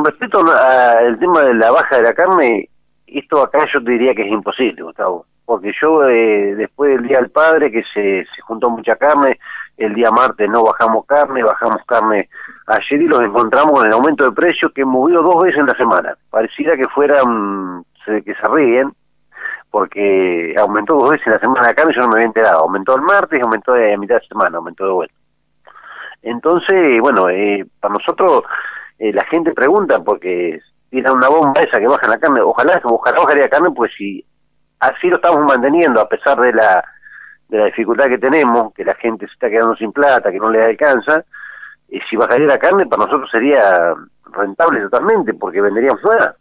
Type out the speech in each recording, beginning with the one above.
con respecto al tema de la baja de la carne, esto acá yo te diría que es imposible, Gustavo. Porque yo, eh, después del Día del Padre, que se, se juntó mucha carne, el día martes no bajamos carne, bajamos carne ayer y los encontramos con el aumento de precios que movió dos veces en la semana. Pareciera que fueran, que se ríen, porque aumentó dos veces en la semana la carne yo no me había enterado. Aumentó el martes aumentó a mitad de semana, aumentó de vuelta. Entonces, bueno, eh, para nosotros eh, la gente pregunta porque tiene una bomba esa que baja la carne, ojalá, ojalá bajaría carne, pues si así lo estamos manteniendo a pesar de la de la dificultad que tenemos, que la gente se está quedando sin plata, que no le alcanza, y si bajaría la carne para nosotros sería rentable totalmente, porque venderíamos más.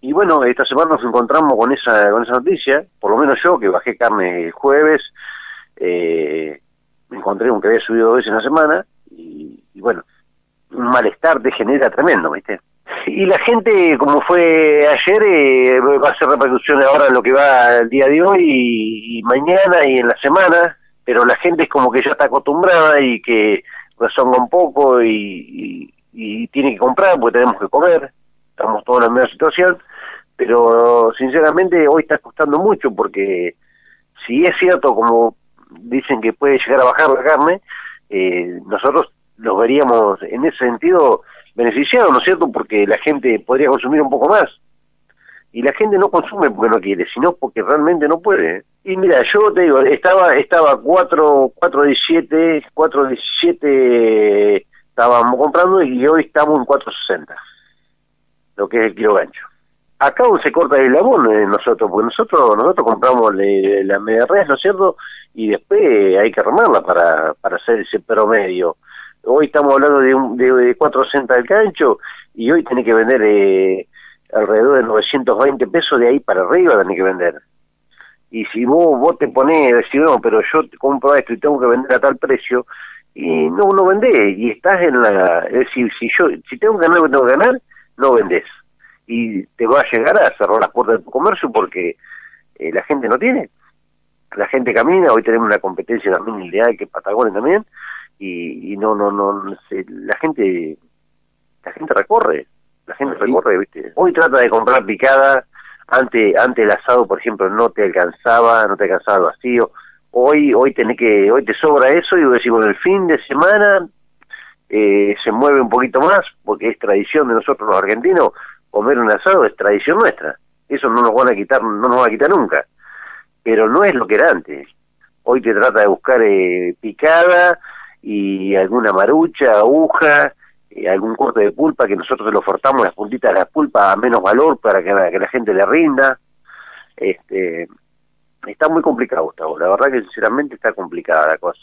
Y bueno, esta semana nos encontramos con esa con esa noticia, por lo menos yo que bajé carne el jueves, eh, me encontré un que había subido dos veces en la semana, y, y bueno, un malestar te genera tremendo, ¿viste? Y la gente, como fue ayer, eh, va a hacer repercusiones ahora en lo que va el día de hoy y, mañana y en la semana, pero la gente es como que ya está acostumbrada y que rezonga un poco y, tiene que comprar porque tenemos que comer, estamos todos en la misma situación, pero sinceramente hoy está costando mucho porque si es cierto, como dicen que puede llegar a bajar la carne, eh, nosotros los veríamos en ese sentido beneficiado, ¿no es cierto? Porque la gente podría consumir un poco más. Y la gente no consume porque no quiere, sino porque realmente no puede. Y mira, yo te digo, estaba estaba 4, 4.17, 4.17 estábamos comprando y hoy estamos en 4.60, lo que es el kilo gancho. Acá se corta el labón eh, nosotros, porque nosotros nosotros compramos la media res, ¿no es cierto? Y después hay que armarla para, para hacer ese promedio hoy estamos hablando de, un, de, 460 del cancho y hoy tiene que vender eh, alrededor de 920 pesos de ahí para arriba tiene que vender. Y si vos, vos te ponés, decís, no, pero yo compro esto y tengo que vender a tal precio, y no, no vendés, y estás en la... Es decir, si yo, si tengo que ganar lo que tengo que ganar, no vendés. Y te va a llegar a cerrar las puertas de tu comercio porque eh, la gente no tiene. La gente camina, hoy tenemos una competencia también ideal que Patagonia también, y, no, no, no, la gente, la gente recorre, la gente recorre, ¿viste? Hoy trata de comprar picada, antes, ante el asado, por ejemplo, no te alcanzaba, no te alcanzaba el vacío, hoy, hoy tenés que, hoy te sobra eso y vos decís, bueno, el fin de semana eh, se mueve un poquito más, porque es tradición de nosotros los argentinos, comer un asado es tradición nuestra, eso no nos van a quitar, no nos va a quitar nunca, pero no es lo que era antes, hoy te trata de buscar eh, picada, y alguna marucha, aguja, eh, algún corte de pulpa que nosotros lo fortamos las puntitas de la pulpa a menos valor para que, que la gente le rinda. Este, está muy complicado, Gustavo. La verdad que sinceramente está complicada la cosa.